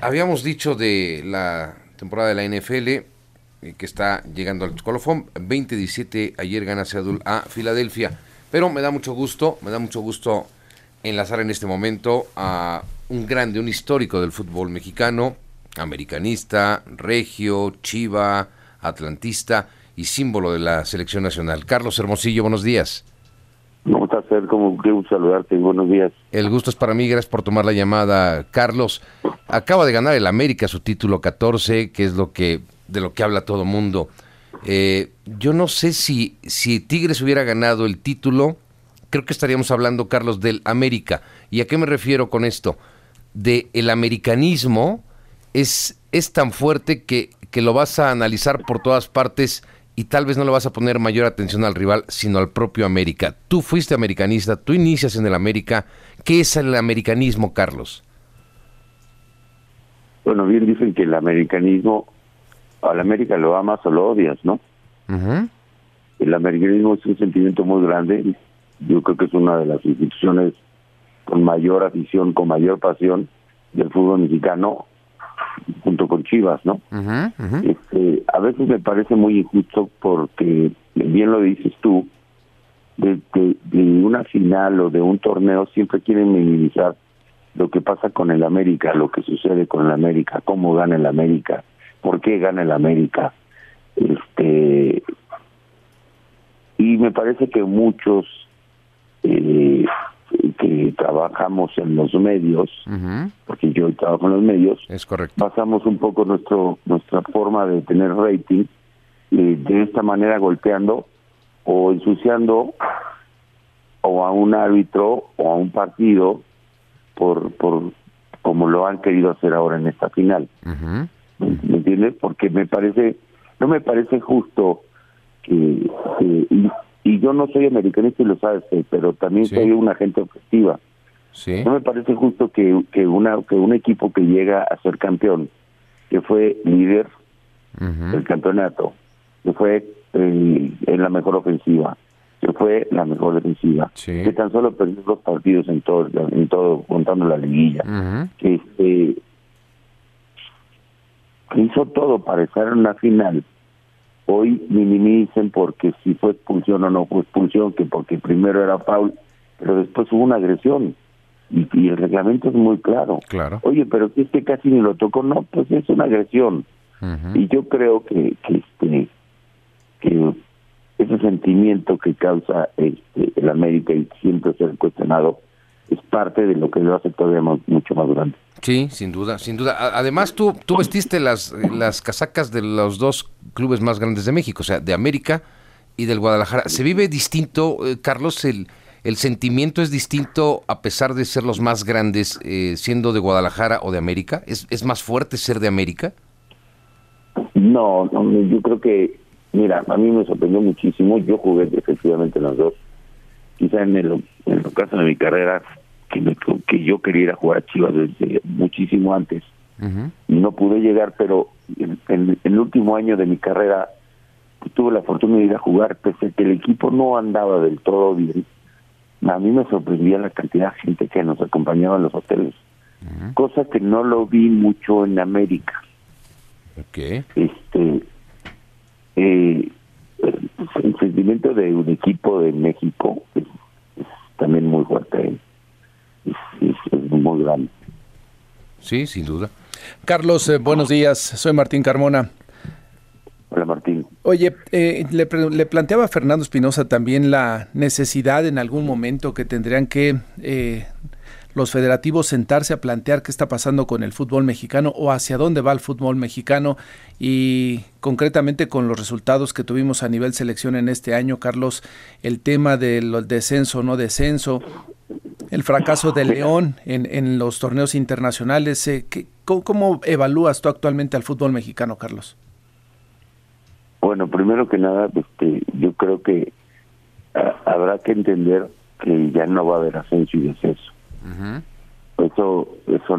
Habíamos dicho de la temporada de la NFL eh, que está llegando al colofón. 20-17 ayer gana Seattle a Filadelfia. Pero me da mucho gusto, me da mucho gusto enlazar en este momento a un grande, un histórico del fútbol mexicano, americanista, regio, chiva, atlantista y símbolo de la selección nacional. Carlos Hermosillo, buenos días. ¿Cómo estás, Fer? Como gusto saludarte. Buenos días. El gusto es para mí. Gracias por tomar la llamada, Carlos. Acaba de ganar el América su título 14, que es lo que de lo que habla todo mundo. Eh, yo no sé si, si Tigres hubiera ganado el título, creo que estaríamos hablando, Carlos, del América. ¿Y a qué me refiero con esto? De el americanismo es, es tan fuerte que, que lo vas a analizar por todas partes y tal vez no le vas a poner mayor atención al rival, sino al propio América. Tú fuiste americanista, tú inicias en el América. ¿Qué es el americanismo, Carlos? Bueno, bien dicen que el americanismo, al América lo amas o lo odias, ¿no? El americanismo es un sentimiento muy grande. Yo creo que es una de las instituciones con mayor afición, con mayor pasión del fútbol mexicano junto con Chivas, ¿no? Este, a veces me parece muy injusto porque, bien lo dices tú, de, una final o de un torneo siempre quieren minimizar lo que pasa con el América, lo que sucede con el América, cómo gana el América, por qué gana el América. Este, y me parece que muchos eh, que trabajamos en los medios, porque yo trabajo en los medios, es correcto. pasamos un poco nuestro nuestra forma de tener rating de esta manera golpeando o ensuciando o a un árbitro o a un partido por por como lo han querido hacer ahora en esta final. ¿Me entiendes? Porque me parece no me parece justo que, que y yo no soy americanista y lo sabes, eh, pero también soy una gente objetiva. Sí. No me parece justo que, que, una, que un equipo que llega a ser campeón, que fue líder del campeonato, que fue en la mejor ofensiva, que fue la mejor defensiva, que tan solo perdió dos partidos en todo, en todo contando la liguilla, que este, hizo todo para estar en una final hoy minimicen porque si fue expulsión o no fue expulsión, que porque primero era foul, pero después hubo una agresión. Y, el reglamento es muy claro. Claro. Oye, pero que este casi ni lo tocó, no, pues es una agresión. Y yo creo que, que este que ese sentimiento que causa este, el América y siempre ser cuestionado es parte de lo que lo hace todavía mucho más grande. Sí, sin duda, sin duda. Además, tú, tú vestiste las, las casacas de los dos clubes más grandes de México, o sea, de América y del Guadalajara. ¿Se vive distinto, eh, Carlos? El, ¿El sentimiento es distinto a pesar de ser los más grandes, eh, siendo de Guadalajara o de América? ¿Es, ¿Es más fuerte ser de América? No, no, yo creo que, mira, a mí me sorprendió muchísimo. Yo jugué efectivamente en los dos. Quizá en el, en el caso de mi carrera que, que yo quería ir a jugar a Chivas desde muchísimo antes y no pude llegar, pero en, el último año de mi carrera pues, tuve la fortuna de ir a jugar, pese a que el equipo no andaba del todo bien. A mí me sorprendía la cantidad de gente que nos acompañaba en los hoteles, cosa que no lo vi mucho en América. Okay. Este, eh, el sentimiento de un equipo de México es, también muy fuerte. ¿eh? es, muy grande. Sí, sin duda. Carlos, eh, buenos días. Soy Martín Carmona. Hola Martín. Oye, eh, le, planteaba a Fernando Espinosa también la necesidad en algún momento que tendrían que eh, los federativos sentarse a plantear qué está pasando con el fútbol mexicano o hacia dónde va el fútbol mexicano y concretamente con los resultados que tuvimos a nivel selección en este año, Carlos, el tema del descenso no descenso, el fracaso de León en, en los torneos internacionales. Eh, ¿cómo, evalúas tú actualmente al fútbol mexicano, Carlos? Bueno, primero que nada, este, yo creo que ah, habrá que entender que ya no va a haber ascenso y descenso. Eso, eso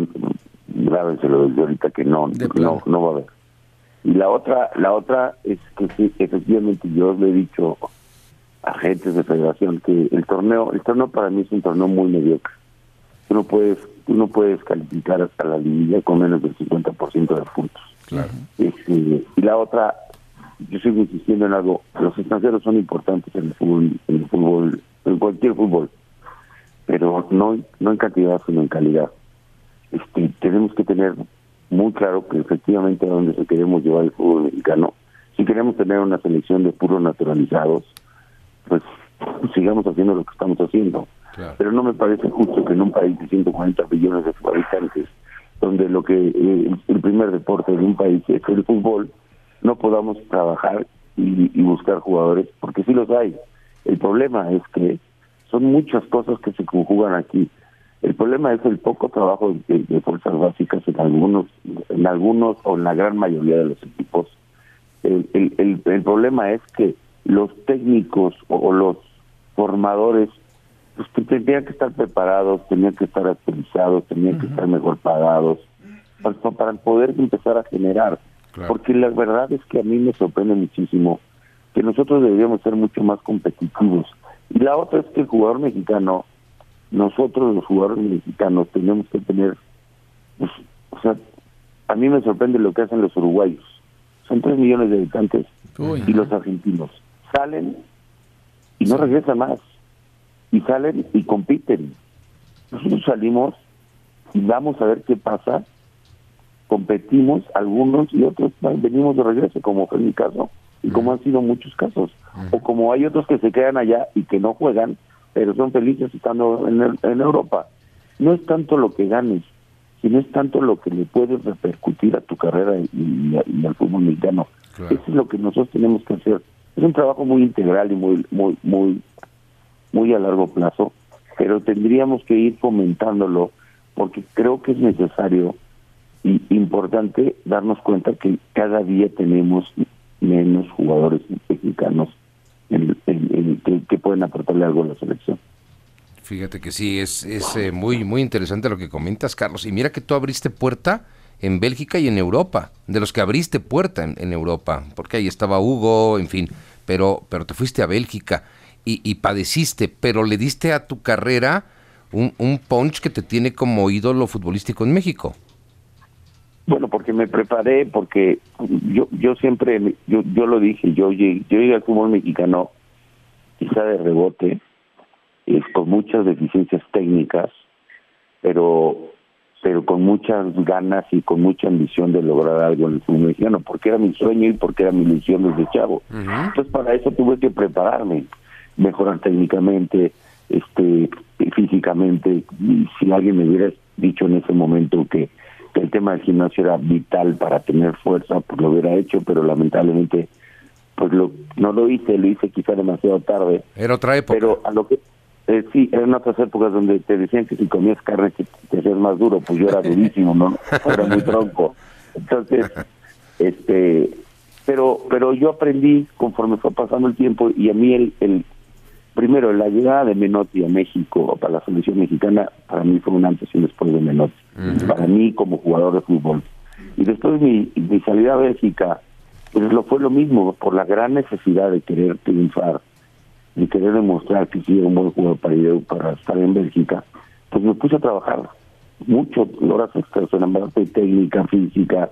lo desde ahorita que no, no, no va a haber. Y la otra, la otra es que sí, efectivamente yo le he dicho agentes de federación que el torneo, el torneo para mí es un torneo muy mediocre. Tú no puedes tú no puedes calificar hasta la línea con menos del 50% de puntos. Claro. Este, y la otra, yo sigo insistiendo en algo, los extranjeros son importantes en el fútbol, en el fútbol, en cualquier fútbol, pero no, no en cantidad, sino en calidad. Este, tenemos que tener muy claro que efectivamente a donde se queremos llevar el fútbol mexicano, si queremos tener una selección de puros naturalizados, pues sigamos haciendo lo que estamos haciendo. Pero no me parece justo que en un país de 140 millones de habitantes, donde lo que eh, el primer deporte de un país es el fútbol, no podamos trabajar y, buscar jugadores, porque sí los hay. El problema es que son muchas cosas que se conjugan aquí. El problema es el poco trabajo de, fuerzas básicas en algunos, en algunos o en la gran mayoría de los equipos. El, el, el, problema es que los técnicos o, los formadores pues tenían que estar preparados, tenían que estar actualizados, tenían que estar mejor pagados para, para poder empezar a generar. Porque la verdad es que a mí me sorprende muchísimo que nosotros deberíamos ser mucho más competitivos. Y la otra es que el jugador mexicano, nosotros los jugadores mexicanos tenemos que tener, pues, o sea, a mí me sorprende lo que hacen los uruguayos. Son tres millones de habitantes y los argentinos salen y no regresan más. Y salen y compiten. Nosotros salimos y vamos a ver qué pasa competimos algunos y otros venimos de regreso, como fue mi caso y como han sido muchos casos. O como hay otros que se quedan allá y que no juegan, pero son felices estando en, en Europa. No es tanto lo que ganes, sino es tanto lo que le puedes repercutir a tu carrera y, al fútbol mexicano. Eso es lo que nosotros tenemos que hacer. Es un trabajo muy integral y muy, muy, muy, muy a largo plazo, pero tendríamos que ir fomentándolo porque creo que es necesario y importante darnos cuenta que cada día tenemos menos jugadores mexicanos en, que, pueden aportarle algo a la selección. Fíjate que sí, es, es eh, muy, muy interesante lo que comentas, Carlos. Y mira que tú abriste puerta en Bélgica y en Europa, de los que abriste puerta en, Europa, porque ahí estaba Hugo, en fin, pero, pero te fuiste a Bélgica y, y padeciste, pero le diste a tu carrera un, un punch que te tiene como ídolo futbolístico en México. Porque me preparé, porque yo yo siempre, yo, yo lo dije, yo llegué, yo llegué al fútbol mexicano quizá de rebote, con muchas deficiencias técnicas, pero pero con muchas ganas y con mucha ambición de lograr algo en el fútbol mexicano, porque era mi sueño y porque era mi ilusión desde chavo. Entonces para eso tuve que prepararme, mejorar técnicamente, este físicamente, y si alguien me hubiera dicho en ese momento que que el tema del gimnasio era vital para tener fuerza, pues lo hubiera hecho, pero lamentablemente pues lo, no lo hice, lo hice quizá demasiado tarde. Era otra época. Pero a lo que eh, sí, eran otras épocas donde te decían que si comías carne te, te hacías más duro, pues yo era durísimo, ¿no? Era muy tronco. Entonces, este, pero pero yo aprendí conforme fue pasando el tiempo y a mí el, el primero, la llegada de Menotti a México para la selección mexicana, para mí fue un antes y un después de Menotti. Para mí como jugador de fútbol. Y después mi, mi salida a Bélgica, pues lo fue lo mismo, por la gran necesidad de querer triunfar, de querer demostrar que sí era un buen jugador para, ir, para estar en Bélgica, pues me puse a trabajar mucho, horas extras en la parte técnica, física,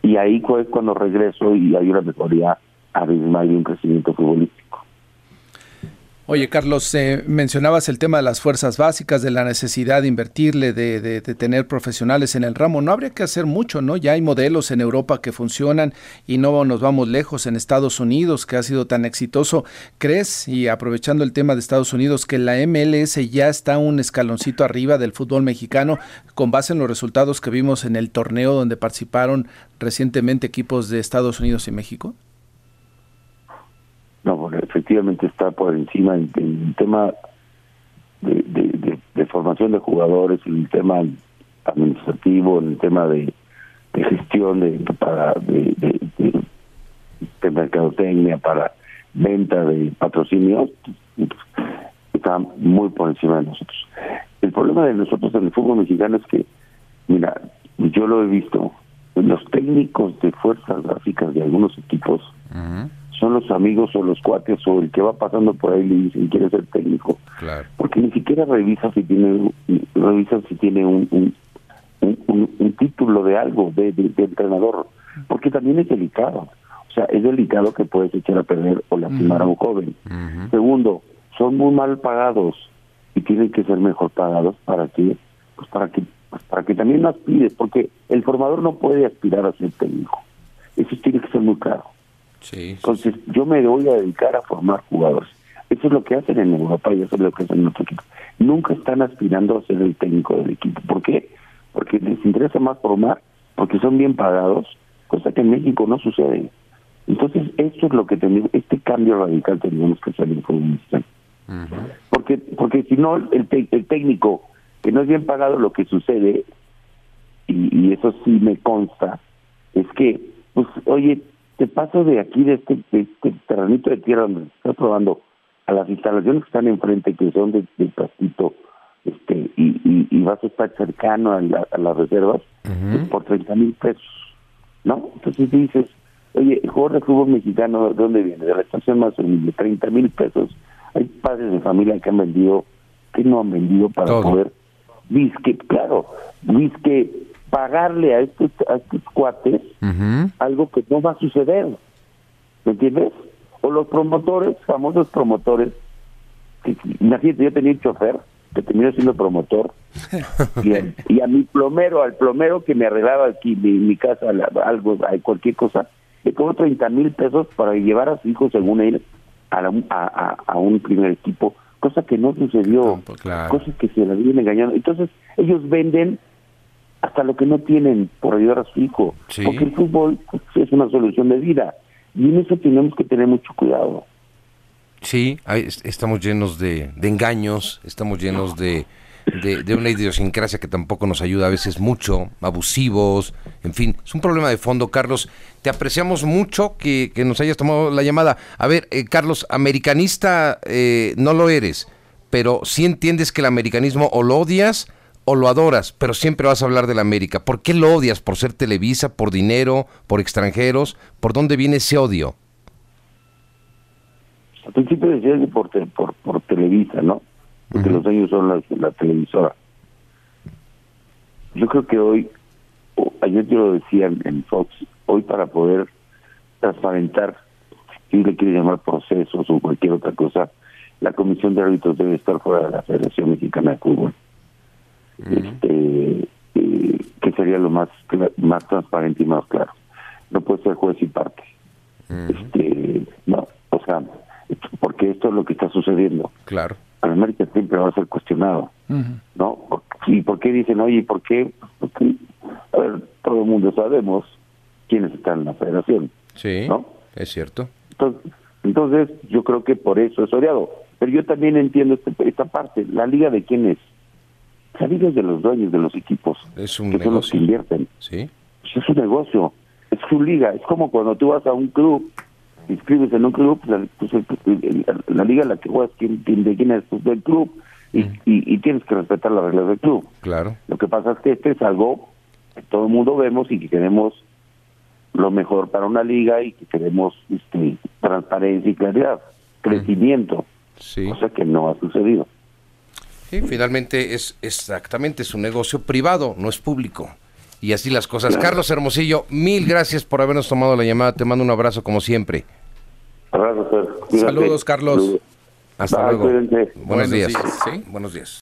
y ahí fue cuando regreso y hay una mejoría abismal y un crecimiento futbolístico. Oye, Carlos, eh, mencionabas el tema de las fuerzas básicas, de la necesidad de invertirle, de, de, tener profesionales en el ramo. No habría que hacer mucho, ¿no? Ya hay modelos en Europa que funcionan y no nos vamos lejos en Estados Unidos, que ha sido tan exitoso. ¿Crees, y aprovechando el tema de Estados Unidos, que la MLS ya está un escaloncito arriba del fútbol mexicano con base en los resultados que vimos en el torneo donde participaron recientemente equipos de Estados Unidos y México? No, efectivamente está por encima en, el tema de, formación de jugadores, en el tema administrativo, en el tema de, gestión de para de, de, mercadotecnia, para venta de patrocinio, está muy por encima de nosotros. El problema de nosotros en el fútbol mexicano es que, mira, yo lo he visto, los técnicos de fuerzas gráficas de algunos equipos son los amigos o los cuates o el que va pasando por ahí le dicen quiere ser técnico. Claro. Porque ni siquiera revisa si tiene revisa si tiene un, un, un, título de algo, de, de, entrenador, porque también es delicado. O sea, es delicado que puedes echar a perder o lastimar a un joven. Segundo, son muy mal pagados y tienen que ser mejor pagados para que, pues para que, pues para que también aspires, porque el formador no puede aspirar a ser técnico. Eso tiene que ser muy claro. Entonces, yo me voy a dedicar a formar jugadores. Eso es lo que hacen en Europa y eso es lo que hacen en nuestro equipo. Nunca están aspirando a ser el técnico del equipo. ¿Por qué? Porque les interesa más formar, porque son bien pagados, cosa que en México no sucede. Entonces, esto es lo que tenemos, este cambio radical tenemos que hacer en el fútbol Porque, porque si no, el, el técnico que no es bien pagado, lo que sucede, y, y eso sí me consta, es que, pues, oye, te paso de aquí, de este, de este terrenito de tierra donde estás probando, a las instalaciones que están enfrente, que son de, de pastito, este, y, y, vas a estar cercano a, las reservas, pues, por 30 mil pesos, ¿no? Entonces dices, oye, el jugador de fútbol mexicano, ¿de dónde viene? De la estación más humilde, 30 mil pesos. Hay padres de familia que han vendido, que no han vendido para poder, que claro, que pagarle a estos, a estos cuates algo que no va a suceder. ¿Me entiendes? O los promotores, famosos promotores, que, imagínate, yo tenía un chofer que terminó siendo promotor, y, a, mi plomero, al plomero que me arreglaba aquí mi, casa, algo, cualquier cosa, le cobró 30 mil pesos para llevar a su hijo, según él, a, a, a, un primer equipo, cosa que no sucedió, pues, cosa que se la vienen engañando. Entonces, ellos venden hasta lo que no tienen por ayudar a su hijo, porque el fútbol pues, es una solución de vida y en eso tenemos que tener mucho cuidado. Sí, estamos llenos de, engaños, estamos llenos de, de, una idiosincrasia que tampoco nos ayuda a veces mucho, abusivos, en fin, es un problema de fondo. Carlos, te apreciamos mucho que, nos hayas tomado la llamada. A ver, eh, Carlos, americanista eh, no lo eres, pero sí entiendes que el americanismo o lo odias o lo adoras, pero siempre vas a hablar de la América. ¿Por qué lo odias? ¿Por ser Televisa, por dinero, por extranjeros? ¿Por dónde viene ese odio? Al principio decías que por, por, por Televisa, ¿no? Porque los años son la, televisora. Yo creo que hoy, ayer yo lo decía en, Fox, hoy para poder transparentar, si le quiere llamar procesos o cualquier otra cosa, la comisión de árbitros debe estar fuera de la Federación Mexicana de Fútbol este eh, que sería lo más más transparente y más claro. No puede ser juez y parte. Este no o sea porque esto es lo que está sucediendo. Claro. América siempre va a ser cuestionado no y por qué dicen oye por qué porque a ver todo el mundo sabemos quiénes están en la federación sí no es cierto. Entonces, entonces yo creo que por eso es odiado. Pero yo también entiendo este, esta parte. La liga de quién es salir de los dueños de los equipos, es un que son los que invierten. ¿Sí? Pues es un negocio, es su liga. Es como cuando tú vas a un club, inscribes en un club, pues, la, liga la que juegas, quién, de quién es pues, del club, y, y, tienes que respetar las reglas del club. Claro. Lo que pasa es que este es algo que todo el mundo vemos y que queremos lo mejor para una liga y que queremos este, transparencia y claridad, crecimiento, sí. cosa que no ha sucedido. Sí, finalmente es exactamente su negocio privado, no es público. Y así las cosas. Carlos Hermosillo, mil gracias por habernos tomado la llamada. Te mando un abrazo como siempre. Abrazo, Saludos, Carlos. Hasta luego. Buenos, días. Sí, buenos días.